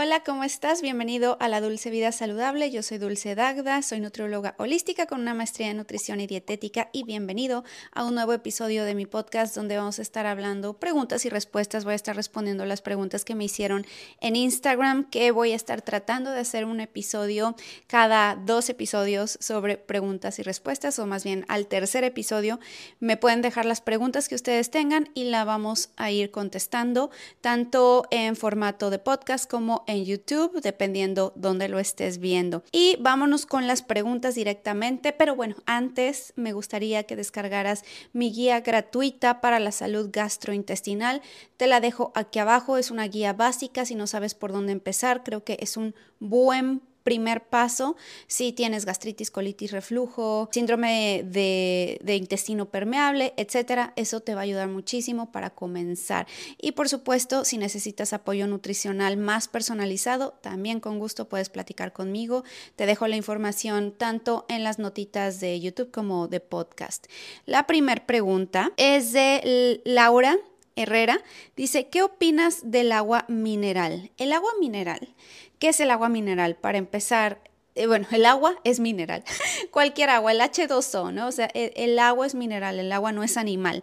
Hola, ¿cómo estás? Bienvenido a la Dulce Vida Saludable. Yo soy Dulce Dagda, soy nutrióloga holística con una maestría en nutrición y dietética y bienvenido a un nuevo episodio de mi podcast donde vamos a estar hablando preguntas y respuestas. Voy a estar respondiendo las preguntas que me hicieron en Instagram, que voy a estar tratando de hacer un episodio cada dos episodios sobre preguntas y respuestas, o más bien al tercer episodio me pueden dejar las preguntas que ustedes tengan y la vamos a ir contestando tanto en formato de podcast como en YouTube, dependiendo dónde lo estés viendo. Y vámonos con las preguntas directamente, pero bueno, antes me gustaría que descargaras mi guía gratuita para la salud gastrointestinal. Te la dejo aquí abajo, es una guía básica si no sabes por dónde empezar, creo que es un buen primer paso si tienes gastritis, colitis, reflujo, síndrome de, intestino permeable, etcétera. Eso te va a ayudar muchísimo para comenzar. Y por supuesto, si necesitas apoyo nutricional más personalizado, también con gusto puedes platicar conmigo. Te dejo la información tanto en las notitas de YouTube como de podcast. La primera pregunta es de Laura. Herrera dice, ¿qué opinas del agua mineral? El agua mineral ¿Qué es el agua mineral? Para empezar, eh, bueno, el agua es mineral. Cualquier agua, el H2O, ¿no? O sea, el, agua es mineral, el agua no es animal.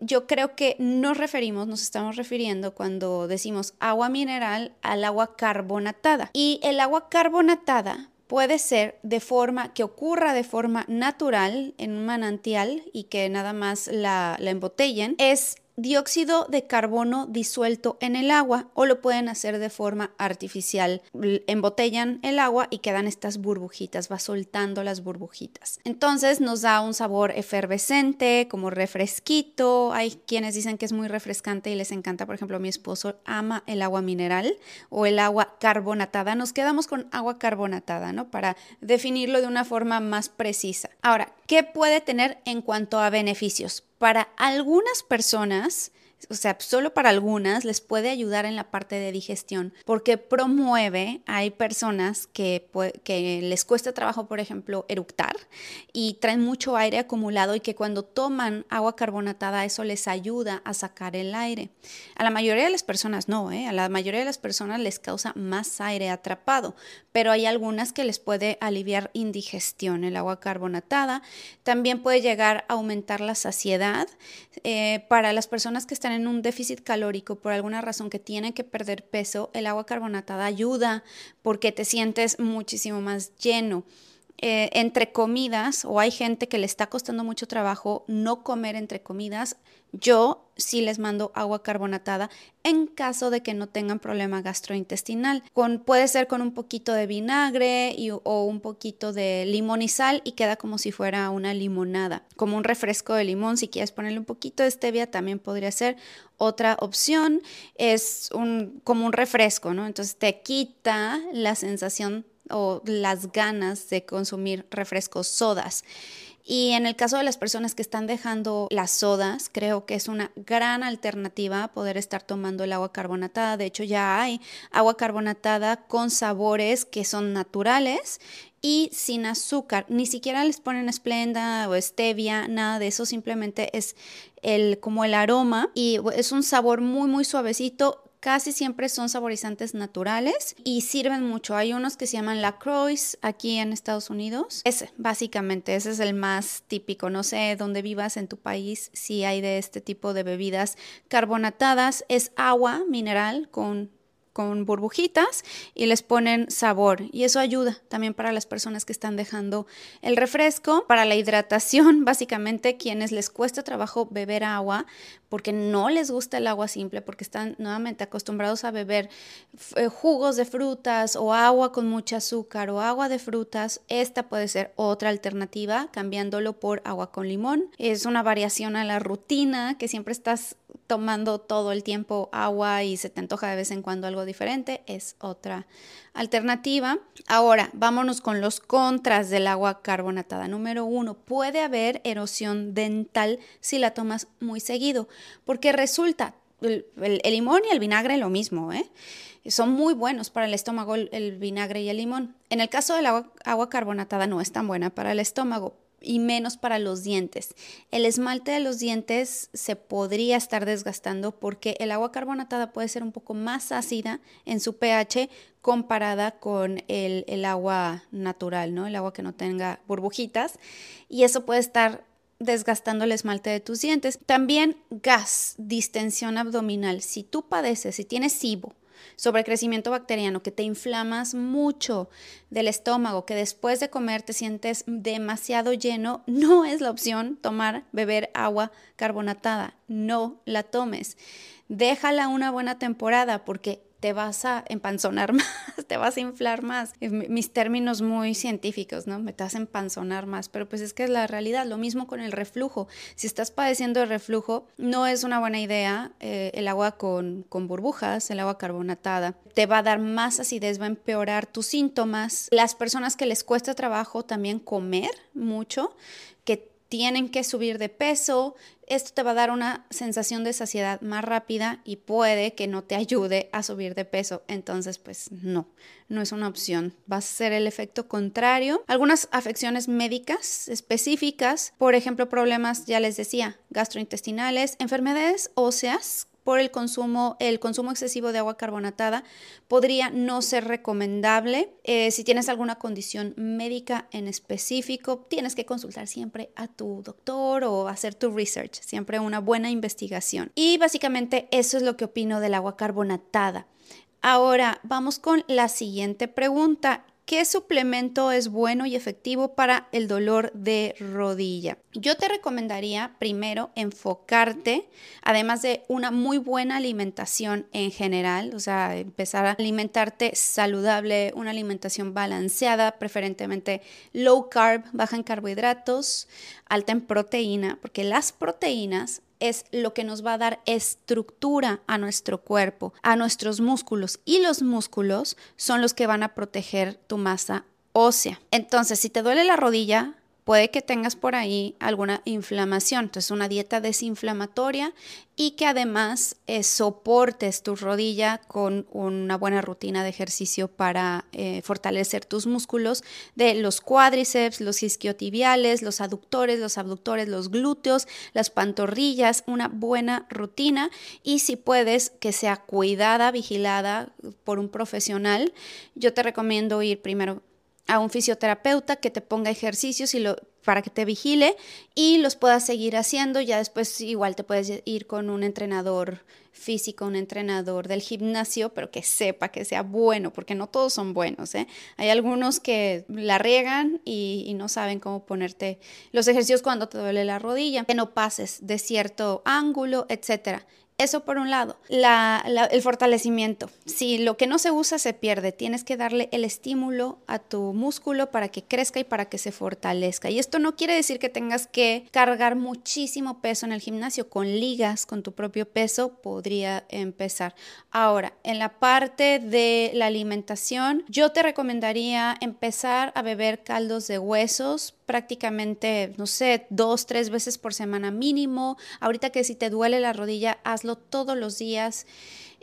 yo creo que nos referimos, nos estamos refiriendo cuando decimos agua mineral al agua carbonatada. Y el agua carbonatada puede ser de forma que ocurra de forma natural en un manantial y que nada más la, la embotellen, es dióxido de carbono disuelto en el agua o lo pueden hacer de forma artificial. Embotellan el agua y quedan estas burbujitas, va soltando las burbujitas. Entonces nos da un sabor efervescente, como refresquito. Hay quienes dicen que es muy refrescante y les encanta, por ejemplo, mi esposo ama el agua mineral o el agua carbonatada. Nos quedamos con agua carbonatada, ¿no? Para definirlo de una forma más precisa. Ahora, ¿qué puede tener en cuanto a beneficios? Para algunas personas o sea, solo para algunas les puede ayudar en la parte de digestión, porque promueve, hay personas que, les cuesta trabajo, por ejemplo, eructar y traen mucho aire acumulado y que cuando toman agua carbonatada eso les ayuda a sacar el aire. A la mayoría de las personas no, ¿eh? a la mayoría de las personas les causa más aire atrapado, pero hay algunas que les puede aliviar indigestión el agua carbonatada. También puede llegar a aumentar la saciedad. Eh, para las personas que están en un déficit calórico por alguna razón que tienen que perder peso, el agua carbonatada ayuda porque te sientes muchísimo más lleno. Eh, entre comidas, o hay gente que le está costando mucho trabajo no comer entre comidas, yo sí les mando agua carbonatada en caso de que no tengan problema gastrointestinal. Puede ser con un poquito de vinagre o un poquito de limón y sal y queda como si fuera una limonada. Como un refresco de limón, si quieres ponerle un poquito de stevia también podría ser. Otra opción es un, como un refresco, ¿no? Entonces te quita la sensación o las ganas de consumir refrescos sodas. Y en el caso de las personas que están dejando las sodas, creo que es una gran alternativa poder estar tomando el agua carbonatada. De hecho, ya hay agua carbonatada con sabores que son naturales y sin azúcar. Ni siquiera les ponen esplenda o stevia, nada de eso. Simplemente es el, como el aroma y es un sabor muy, muy suavecito Casi siempre son saborizantes naturales y sirven mucho. Hay unos que se llaman La Croix aquí en Estados Unidos. Ese, básicamente, ese es el más típico. No sé dónde vivas en tu país si hay de este tipo de bebidas carbonatadas. Es agua mineral con con burbujitas y les ponen sabor y eso ayuda también para las personas que están dejando el refresco, para la hidratación, básicamente quienes les cuesta trabajo beber agua porque no les gusta el agua simple, porque están nuevamente acostumbrados a beber eh, jugos de frutas o agua con mucho azúcar o agua de frutas, esta puede ser otra alternativa cambiándolo por agua con limón. Es una variación a la rutina que siempre estás tomando todo el tiempo agua y se te antoja de vez en cuando algo diferente, es otra alternativa. Ahora, vámonos con los contras del agua carbonatada. Número uno, puede haber erosión dental si la tomas muy seguido, porque resulta, el, limón y el vinagre lo mismo, ¿eh? Son muy buenos para el estómago el, vinagre y el limón. En el caso del agua, agua carbonatada no es tan buena para el estómago, y menos para los dientes. El esmalte de los dientes se podría estar desgastando porque el agua carbonatada puede ser un poco más ácida en su pH comparada con el, el agua natural, ¿no? El agua que no tenga burbujitas. Y eso puede estar desgastando el esmalte de tus dientes. También gas, distensión abdominal. Si tú padeces, si tienes SIBO, sobrecrecimiento bacteriano, que te inflamas mucho del estómago, que después de comer te sientes demasiado lleno, no es la opción tomar, beber agua carbonatada. No la tomes. Déjala una buena temporada porque te vas a empanzonar más, te vas a inflar más. Mis términos muy científicos, ¿no? Me te vas a empanzonar más, pero pues es que es la realidad. Lo mismo con el reflujo. Si estás padeciendo de reflujo, no es una buena idea eh, el agua con, con burbujas, el agua carbonatada. Te va a dar más acidez, va a empeorar tus síntomas. Las personas que les cuesta trabajo también comer mucho, que tienen que subir de peso, esto te va a dar una sensación de saciedad más rápida y puede que no te ayude a subir de peso. Entonces, pues no, no es una opción. Va a ser el efecto contrario. Algunas afecciones médicas específicas, por ejemplo, problemas, ya les decía, gastrointestinales, enfermedades óseas por el consumo, el consumo excesivo de agua carbonatada podría no ser recomendable. Eh, si tienes alguna condición médica en específico, tienes que consultar siempre a tu doctor o hacer tu research, siempre una buena investigación. Y básicamente eso es lo que opino del agua carbonatada. Ahora vamos con la siguiente pregunta ¿Qué suplemento es bueno y efectivo para el dolor de rodilla? Yo te recomendaría primero enfocarte, además de una muy buena alimentación en general, o sea, empezar a alimentarte saludable, una alimentación balanceada, preferentemente low carb, baja en carbohidratos, alta en proteína, porque las proteínas es lo que nos va a dar estructura a nuestro cuerpo, a nuestros músculos y los músculos son los que van a proteger tu masa ósea. Entonces, si te duele la rodilla, puede que tengas por ahí alguna inflamación. Entonces, una dieta desinflamatoria y que además eh, soportes tu rodilla con una buena rutina de ejercicio para eh, fortalecer tus músculos de los cuádriceps, los isquiotibiales, los aductores, los abductores, los glúteos, las pantorrillas, una buena rutina y si puedes que sea cuidada, vigilada por un profesional, yo te recomiendo ir primero a un fisioterapeuta que te ponga ejercicios y lo, para que te vigile y los puedas seguir haciendo. Ya después igual te puedes ir con un entrenador físico, un entrenador del gimnasio, pero que sepa que sea bueno, porque no todos son buenos. ¿eh? Hay algunos que la riegan y, y no saben cómo ponerte los ejercicios cuando te duele la rodilla, que no pases de cierto ángulo, etcétera. Eso por un lado. el fortalecimiento. Si lo que no se usa se pierde, tienes que darle el estímulo a tu músculo para que crezca y para que se fortalezca. Y esto no quiere decir que tengas que cargar muchísimo peso en el gimnasio. Con ligas, con tu propio peso, podría empezar. Ahora, en la parte de la alimentación, yo te recomendaría empezar a beber caldos de huesos prácticamente, no sé, dos, tres veces por semana mínimo. Ahorita que si te duele la rodilla, hazlo todos los días.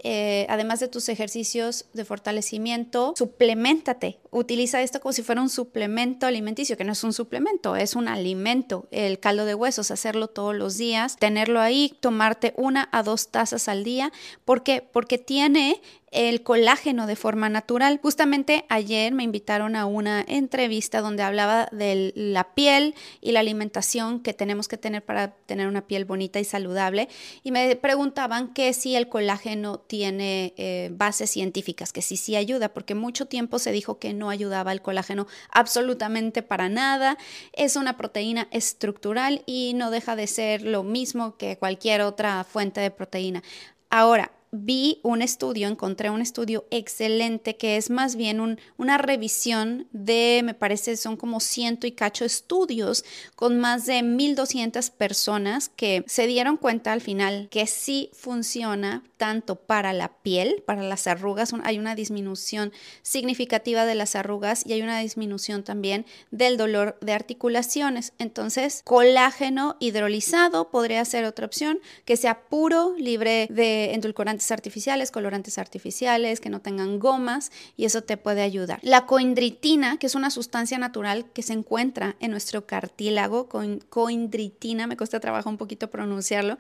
Eh, además de tus ejercicios de fortalecimiento, suplementate. Utiliza esto como si fuera un suplemento alimenticio, que no es un suplemento, es un alimento. El caldo de huesos, hacerlo todos los días, tenerlo ahí, tomarte una a dos tazas al día. ¿Por qué? Porque tiene el colágeno de forma natural. Justamente ayer me invitaron a una entrevista donde hablaba de la piel y la alimentación que tenemos que tener para tener una piel bonita y saludable. Y me preguntaban que si el colágeno tiene eh, bases científicas, que sí, sí ayuda, porque mucho tiempo se dijo que no ayudaba el colágeno absolutamente para nada. Es una proteína estructural y no deja de ser lo mismo que cualquier otra fuente de proteína. Ahora, vi un estudio, encontré un estudio excelente que es más bien una revisión de, me parece, son como ciento y cacho estudios con más de 1.200 personas que se dieron cuenta al final que sí funciona tanto para la piel, para las arrugas, hay una disminución significativa de las arrugas y hay una disminución también del dolor de articulaciones. Entonces, colágeno hidrolizado podría ser otra opción, que sea puro, libre de endulcorantes artificiales, colorantes artificiales, que no tengan gomas y eso te puede ayudar. La coindritina, que es una sustancia natural que se encuentra en nuestro cartílago, coindritina, me cuesta trabajo un poquito pronunciarlo,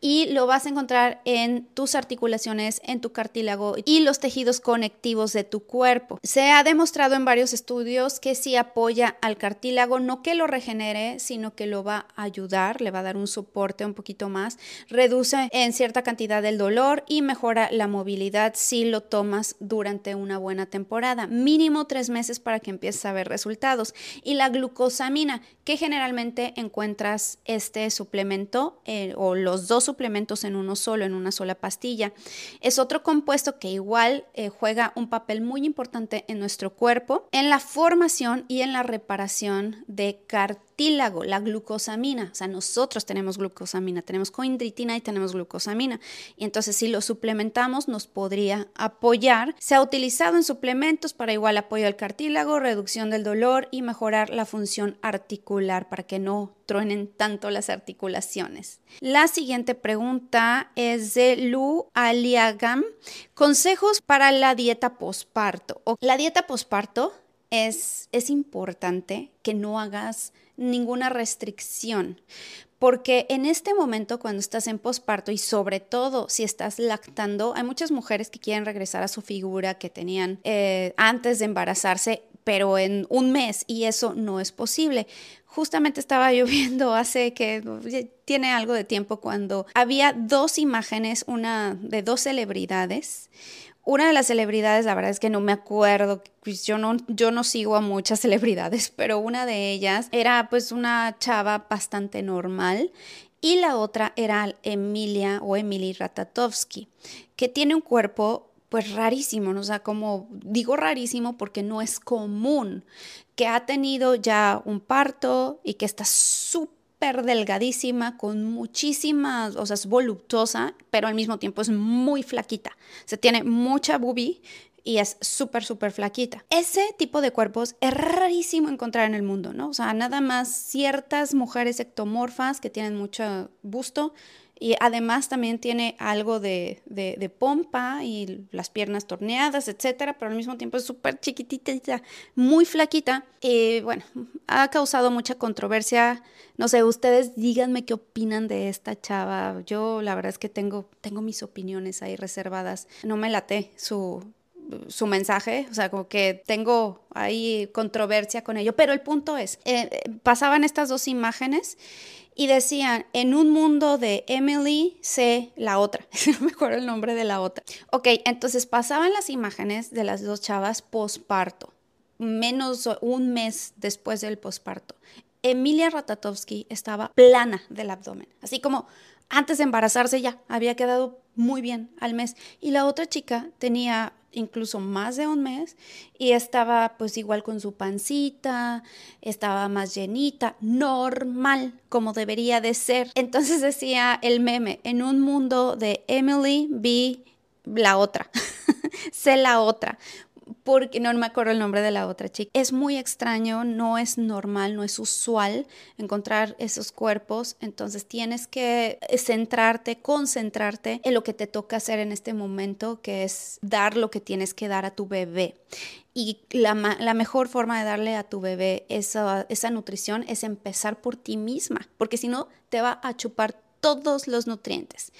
y lo vas a encontrar en tus articulaciones, en tu cartílago y los tejidos conectivos de tu cuerpo. Se ha demostrado en varios estudios que si apoya al cartílago, no que lo regenere, sino que lo va a ayudar, le va a dar un soporte un poquito más, reduce en cierta cantidad el dolor y mejora la movilidad si lo tomas durante una buena temporada, mínimo tres meses para que empieces a ver resultados. Y la glucosamina, que generalmente encuentras este suplemento eh, o los dos suplementos en uno solo, en una sola pastilla, es otro compuesto que igual eh, juega un papel muy importante en nuestro cuerpo, en la formación y en la reparación de cartílago la glucosamina. O sea, nosotros tenemos glucosamina, tenemos coindritina y tenemos glucosamina. Y entonces si lo suplementamos nos podría apoyar. Se ha utilizado en suplementos para igual apoyo al cartílago, reducción del dolor y mejorar la función articular para que no truenen tanto las articulaciones. La siguiente pregunta es de Lu Aliagam. Consejos para la dieta posparto. La dieta posparto es, es importante que no hagas ninguna restricción. Porque en este momento, cuando estás en posparto y sobre todo si estás lactando, hay muchas mujeres que quieren regresar a su figura que tenían eh, antes de embarazarse, pero en un mes y eso no es posible. Justamente estaba lloviendo hace que tiene algo de tiempo cuando había dos imágenes, una de dos celebridades una de las celebridades, la verdad es que no me acuerdo, pues yo no, yo no sigo a muchas celebridades, pero una de ellas era pues una chava bastante normal y la otra era Emilia o Emily Ratatovsky, que tiene un cuerpo pues rarísimo, ¿no? o sea, como digo rarísimo porque no es común, que ha tenido ya un parto y que está súper delgadísima, con muchísimas, o sea, es voluptuosa, pero al mismo tiempo es muy flaquita. Se tiene mucha boobie y es súper, súper flaquita. Ese tipo de cuerpos es rarísimo encontrar en el mundo, ¿no? O sea, nada más ciertas mujeres ectomorfas que tienen mucho busto y además también tiene algo de, de, pompa y las piernas torneadas, etcétera, pero al mismo tiempo es súper chiquitita, muy flaquita. Y bueno, ha causado mucha controversia. No sé, ustedes díganme qué opinan de esta chava. Yo la verdad es que tengo, tengo mis opiniones ahí reservadas. No me late su, su mensaje, o sea, como que tengo ahí controversia con ello, pero el punto es, eh, pasaban estas dos imágenes y decían, en un mundo de Emily, sé la otra. no me acuerdo el nombre de la otra. Ok, entonces pasaban las imágenes de las dos chavas posparto, menos un mes después del posparto. Emilia Ratatovsky estaba plana del abdomen, así como antes de embarazarse ya había quedado muy bien al mes. Y la otra chica tenía incluso más de un mes y estaba pues igual con su pancita, estaba más llenita, normal como debería de ser. Entonces decía el meme, en un mundo de Emily vi la otra, sé la otra, porque no me acuerdo el nombre de la otra chica. Es muy extraño, no es normal, no es usual encontrar esos cuerpos, entonces tienes que centrarte, concentrarte en lo que te toca hacer en este momento, que es dar lo que tienes que dar a tu bebé. Y la, mejor forma de darle a tu bebé esa, nutrición es empezar por ti misma, porque si no, te va a chupar todos los nutrientes.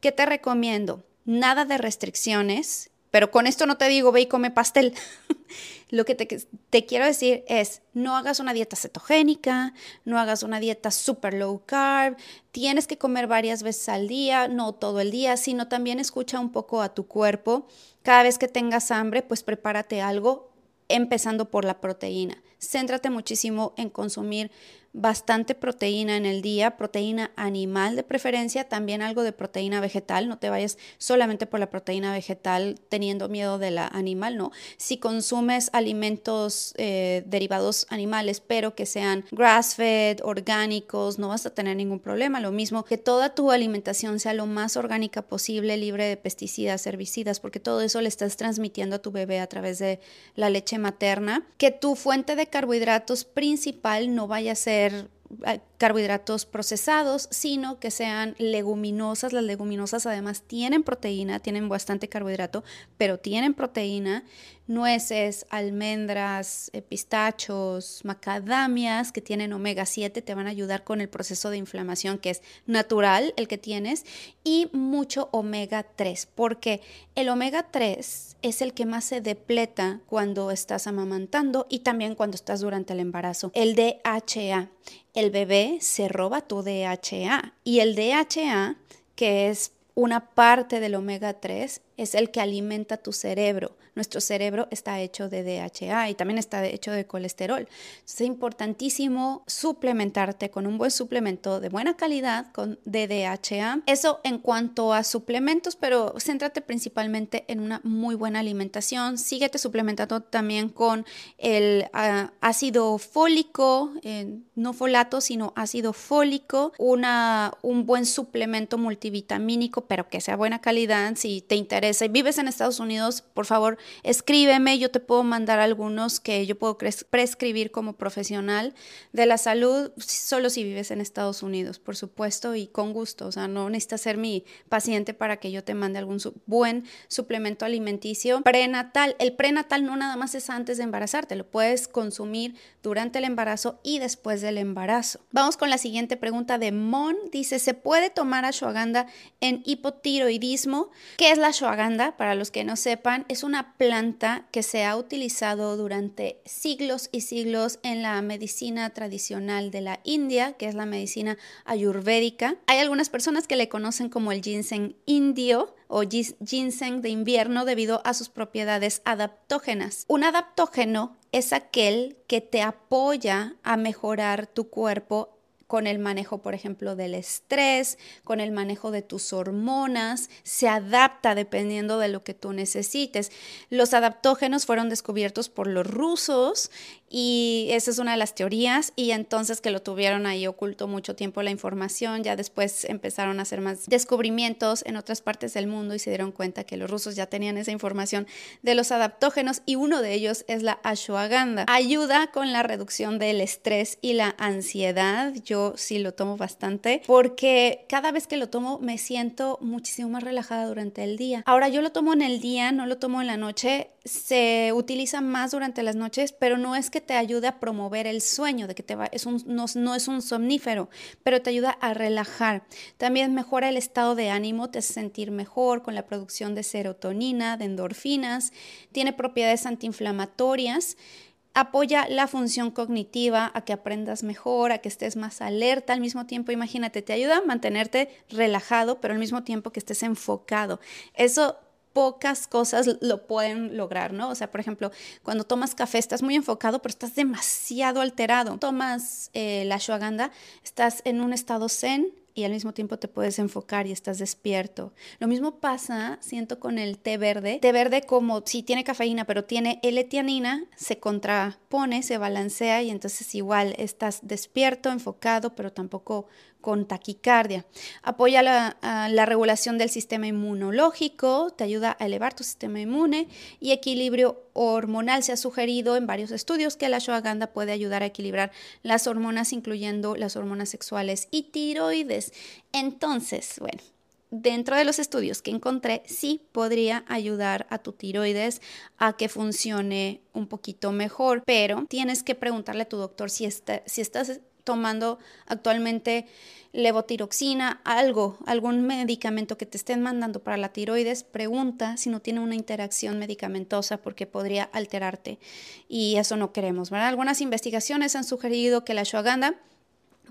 ¿Qué te recomiendo? Nada de restricciones, pero con esto no te digo, ve y come pastel. Lo que te, quiero decir es, no hagas una dieta cetogénica, no hagas una dieta super low carb, tienes que comer varias veces al día, no todo el día, sino también escucha un poco a tu cuerpo. Cada vez que tengas hambre, pues prepárate algo, empezando por la proteína. Céntrate muchísimo en consumir bastante proteína en el día, proteína animal de preferencia, también algo de proteína vegetal, no te vayas solamente por la proteína vegetal teniendo miedo de la animal, no. Si consumes alimentos eh, derivados animales, pero que sean grass-fed, orgánicos, no vas a tener ningún problema. Lo mismo que toda tu alimentación sea lo más orgánica posible, libre de pesticidas, herbicidas, porque todo eso le estás transmitiendo a tu bebé a través de la leche materna. Que tu fuente de carbohidratos principal no vaya a ser carbohidratos procesados, sino que sean leguminosas. Las leguminosas además tienen proteína, tienen bastante carbohidrato, pero tienen proteína. Nueces, almendras, eh, pistachos, macadamias que tienen omega 7 te van a ayudar con el proceso de inflamación que es natural el que tienes y mucho omega 3, porque el omega 3 es el que más se depleta cuando estás amamantando y también cuando estás durante el embarazo. El DHA el bebé se roba tu DHA y el DHA, que es una parte del omega 3, es el que alimenta tu cerebro. Nuestro cerebro está hecho de DHA y también está hecho de colesterol. es importantísimo suplementarte con un buen suplemento de buena calidad con DHA. Eso en cuanto a suplementos, pero céntrate principalmente en una muy buena alimentación. Síguete suplementando también con el ah, ácido fólico, eh, no folato, sino ácido fólico, una, un buen suplemento multivitamínico, pero que sea buena calidad. Si te interesa si vives en Estados Unidos, por favor, escríbeme, yo te puedo mandar algunos que yo puedo prescribir como profesional de la salud, solo si vives en Estados Unidos, por supuesto, y con gusto, o sea, no necesitas ser mi paciente para que yo te mande algún buen suplemento alimenticio prenatal. El prenatal no nada más es antes de embarazarte, lo puedes consumir durante el embarazo y después del embarazo. Vamos con la siguiente pregunta de Mon, dice, ¿se puede tomar ashwagandha en hipotiroidismo? ¿Qué es la ashwagandha? Para los que no sepan, es una planta que se ha utilizado durante siglos y siglos en la medicina tradicional de la India, que es la medicina ayurvédica. Hay algunas personas que le conocen como el ginseng indio o ginseng de invierno debido a sus propiedades adaptógenas. Un adaptógeno es aquel que te apoya a mejorar tu cuerpo con el manejo, por ejemplo, del estrés, con el manejo de tus hormonas, se adapta dependiendo de lo que tú necesites. Los adaptógenos fueron descubiertos por los rusos y esa es una de las teorías y entonces que lo tuvieron ahí oculto mucho tiempo la información, ya después empezaron a hacer más descubrimientos en otras partes del mundo y se dieron cuenta que los rusos ya tenían esa información de los adaptógenos y uno de ellos es la ashwagandha. Ayuda con la reducción del estrés y la ansiedad. Sí lo tomo bastante porque cada vez que lo tomo me siento muchísimo más relajada durante el día. Ahora yo lo tomo en el día, no lo tomo en la noche. Se utiliza más durante las noches, pero no es que te ayude a promover el sueño, de que te va, es un, no es un somnífero, pero te ayuda a relajar. También mejora el estado de ánimo, te hace sentir mejor con la producción de serotonina, de endorfinas, tiene propiedades antiinflamatorias apoya la función cognitiva, a que aprendas mejor, a que estés más alerta al mismo tiempo. Imagínate, te ayuda a mantenerte relajado, pero al mismo tiempo que estés enfocado. Eso pocas cosas lo pueden lograr, ¿no? O sea, por ejemplo, cuando tomas café estás muy enfocado, pero estás demasiado alterado. Tomas eh, la ashwagandha, estás en un estado zen y al mismo tiempo te puedes enfocar y estás despierto. Lo mismo pasa, siento, con el té verde. Té verde como si tiene cafeína, pero tiene L-tianina, se contrapone, se balancea y entonces igual estás despierto, enfocado, pero tampoco con taquicardia. Apoya la, regulación del sistema inmunológico, te ayuda a elevar tu sistema inmune y equilibrio hormonal. Se ha sugerido en varios estudios que la ashwagandha puede ayudar a equilibrar las hormonas, incluyendo las hormonas sexuales y tiroides. Entonces, bueno, dentro de los estudios que encontré, sí podría ayudar a tu tiroides a que funcione un poquito mejor, pero tienes que preguntarle a tu doctor si, si estás tomando actualmente levotiroxina, algo, algún medicamento que te estén mandando para la tiroides, pregunta si no tiene una interacción medicamentosa porque podría alterarte y eso no queremos, ¿verdad? Algunas investigaciones han sugerido que la ashwagandha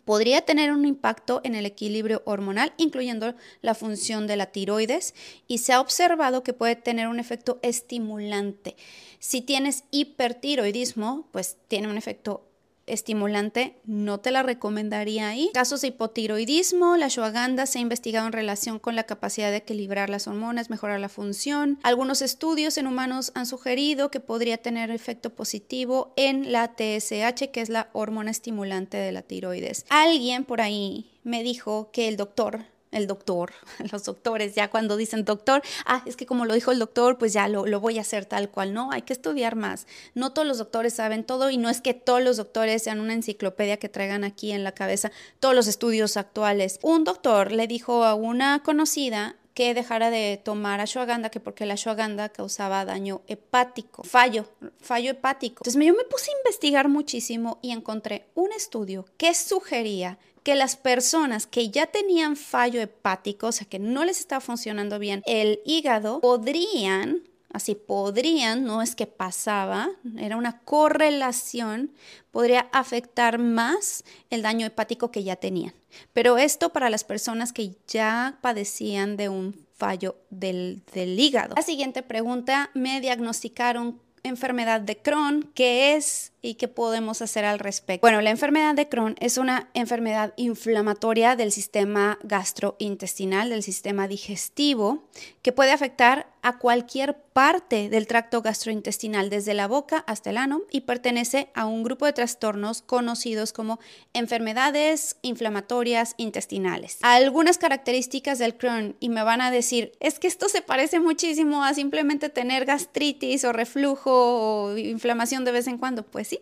podría tener un impacto en el equilibrio hormonal, incluyendo la función de la tiroides, y se ha observado que puede tener un efecto estimulante. Si tienes hipertiroidismo, pues tiene un efecto estimulante, no te la recomendaría ahí. Casos de hipotiroidismo, la ashwagandha se ha investigado en relación con la capacidad de equilibrar las hormonas, mejorar la función. Algunos estudios en humanos han sugerido que podría tener efecto positivo en la TSH, que es la hormona estimulante de la tiroides. Alguien por ahí me dijo que el doctor el doctor, los doctores, ya cuando dicen doctor, ah, es que como lo dijo el doctor, pues ya lo, lo, voy a hacer tal cual. No, hay que estudiar más. No todos los doctores saben todo y no es que todos los doctores sean una enciclopedia que traigan aquí en la cabeza todos los estudios actuales. Un doctor le dijo a una conocida que dejara de tomar ashwagandha, que porque la ashwagandha causaba daño hepático, fallo, fallo hepático. Entonces yo me puse a investigar muchísimo y encontré un estudio que sugería que las personas que ya tenían fallo hepático, o sea, que no les estaba funcionando bien el hígado, podrían así podrían, no es que pasaba, era una correlación, podría afectar más el daño hepático que ya tenían. Pero esto para las personas que ya padecían de un fallo del, del hígado. La siguiente pregunta, me diagnosticaron enfermedad de Crohn, ¿qué es y qué podemos hacer al respecto? Bueno, la enfermedad de Crohn es una enfermedad inflamatoria del sistema gastrointestinal, del sistema digestivo, que puede afectar a cualquier parte del tracto gastrointestinal, desde la boca hasta el ano, y pertenece a un grupo de trastornos conocidos como enfermedades inflamatorias intestinales. Algunas características del Crohn, y me van a decir, es que esto se parece muchísimo a simplemente tener gastritis o reflujo o inflamación de vez en cuando. Pues sí,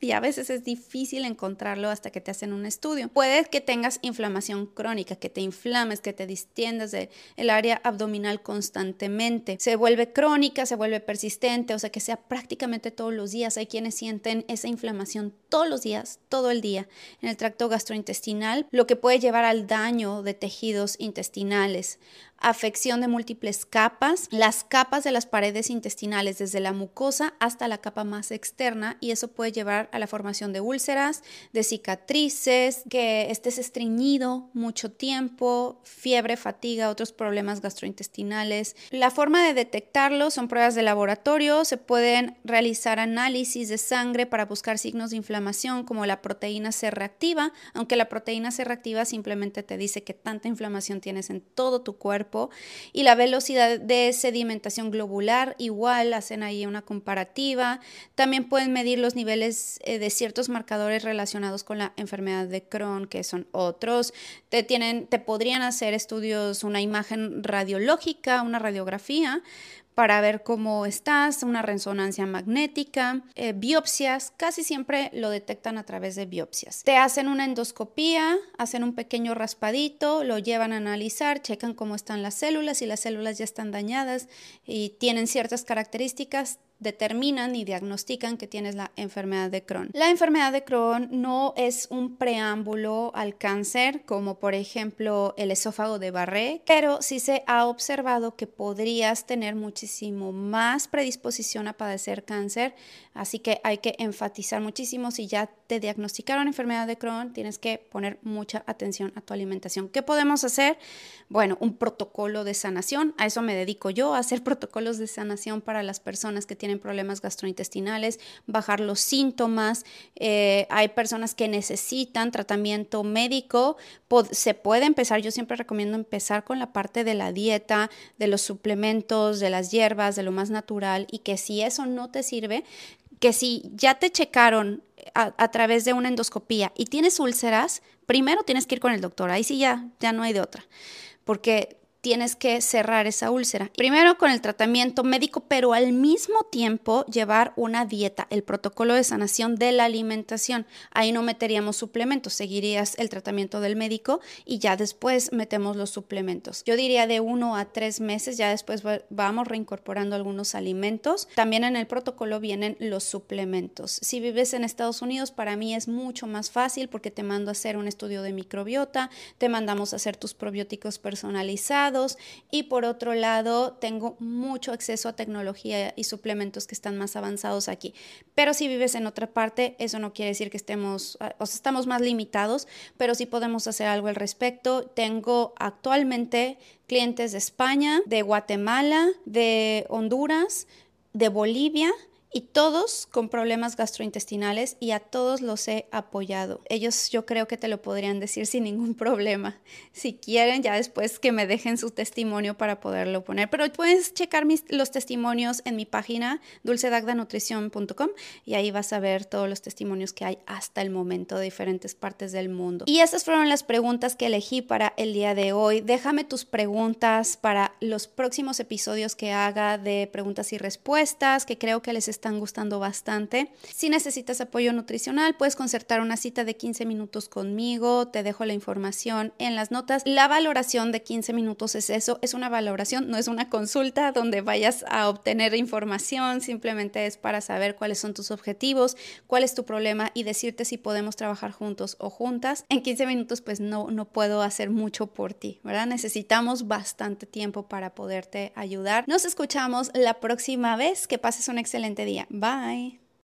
y a veces es difícil encontrarlo hasta que te hacen un estudio. Puede que tengas inflamación crónica, que te inflames, que te distiendas del el área abdominal constantemente. Se vuelve crónica, se vuelve persistente, o sea que sea prácticamente todos los días. Hay quienes sienten esa inflamación todos los días, todo el día, en el tracto gastrointestinal, lo que puede llevar al daño de tejidos intestinales afección de múltiples capas, las capas de las paredes intestinales desde la mucosa hasta la capa más externa y eso puede llevar a la formación de úlceras, de cicatrices, que estés estreñido mucho tiempo, fiebre, fatiga, otros problemas gastrointestinales. La forma de detectarlo son pruebas de laboratorio, se pueden realizar análisis de sangre para buscar signos de inflamación como la proteína C reactiva, aunque la proteína C reactiva simplemente te dice que tanta inflamación tienes en todo tu cuerpo y la velocidad de sedimentación globular, igual hacen ahí una comparativa. También pueden medir los niveles eh, de ciertos marcadores relacionados con la enfermedad de Crohn, que son otros. Te, tienen, te podrían hacer estudios, una imagen radiológica, una radiografía, para ver cómo estás, una resonancia magnética, eh, biopsias, casi siempre lo detectan a través de biopsias. Te hacen una endoscopía, hacen un pequeño raspadito, lo llevan a analizar, checan cómo están las células, y las células ya están dañadas y tienen ciertas características, determinan y diagnostican que tienes la enfermedad de Crohn. La enfermedad de Crohn no es un preámbulo al cáncer, como por ejemplo el esófago de Barré, pero sí se ha observado que podrías tener muchísimo más predisposición a padecer cáncer, así que hay que enfatizar muchísimo si ya te diagnosticaron enfermedad de Crohn, tienes que poner mucha atención a tu alimentación. ¿Qué podemos hacer? Bueno, un protocolo de sanación, a eso me dedico yo, a hacer protocolos de sanación para las personas que tienen problemas gastrointestinales, bajar los síntomas. Eh, hay personas que necesitan tratamiento médico. se puede empezar, yo siempre recomiendo empezar con la parte de la dieta, de los suplementos, de las hierbas, de lo más natural y que si eso no te sirve, que si ya te checaron a, a, través de una endoscopía y tienes úlceras, primero tienes que ir con el doctor, ahí sí ya, ya no hay de otra, porque tienes que cerrar esa úlcera. Primero con el tratamiento médico, pero al mismo tiempo llevar una dieta, el protocolo de sanación de la alimentación. Ahí no meteríamos suplementos, seguirías el tratamiento del médico y ya después metemos los suplementos. Yo diría de uno a tres meses, ya después vamos reincorporando algunos alimentos. También en el protocolo vienen los suplementos. Si vives en Estados Unidos, para mí es mucho más fácil porque te mando a hacer un estudio de microbiota, te mandamos a hacer tus probióticos personalizados y por otro lado tengo mucho acceso a tecnología y suplementos que están más avanzados aquí. Pero si vives en otra parte, eso no quiere decir que estemos, ah, o sea, estamos más limitados, pero sí podemos hacer algo al respecto. Tengo actualmente clientes de España, de Guatemala, de Honduras, de Bolivia y todos con problemas gastrointestinales y a todos los he apoyado. Ellos yo creo que te lo podrían decir sin ningún problema. Si quieren, ya después que me dejen su testimonio para poderlo poner. Pero puedes checar mis, los testimonios en mi página dulcedagdanutrición.com y ahí vas a ver todos los testimonios que hay hasta el momento de diferentes partes del mundo. Y esas fueron las preguntas que elegí para el día de hoy. Déjame tus preguntas para los próximos episodios que haga de preguntas y respuestas, que creo que les están gustando bastante. Si necesitas apoyo nutricional, puedes concertar una cita de 15 minutos conmigo. Te dejo la información en las notas. La valoración de 15 minutos es eso, es una valoración, no es una consulta donde vayas a obtener información, simplemente es para saber cuáles son tus objetivos, cuál es tu problema y decirte si podemos trabajar juntos o juntas. En 15 minutos pues no, no puedo hacer mucho por ti, ¿verdad? Necesitamos bastante tiempo para poderte ayudar. Nos escuchamos la próxima vez. Que pases un excelente día. Bye.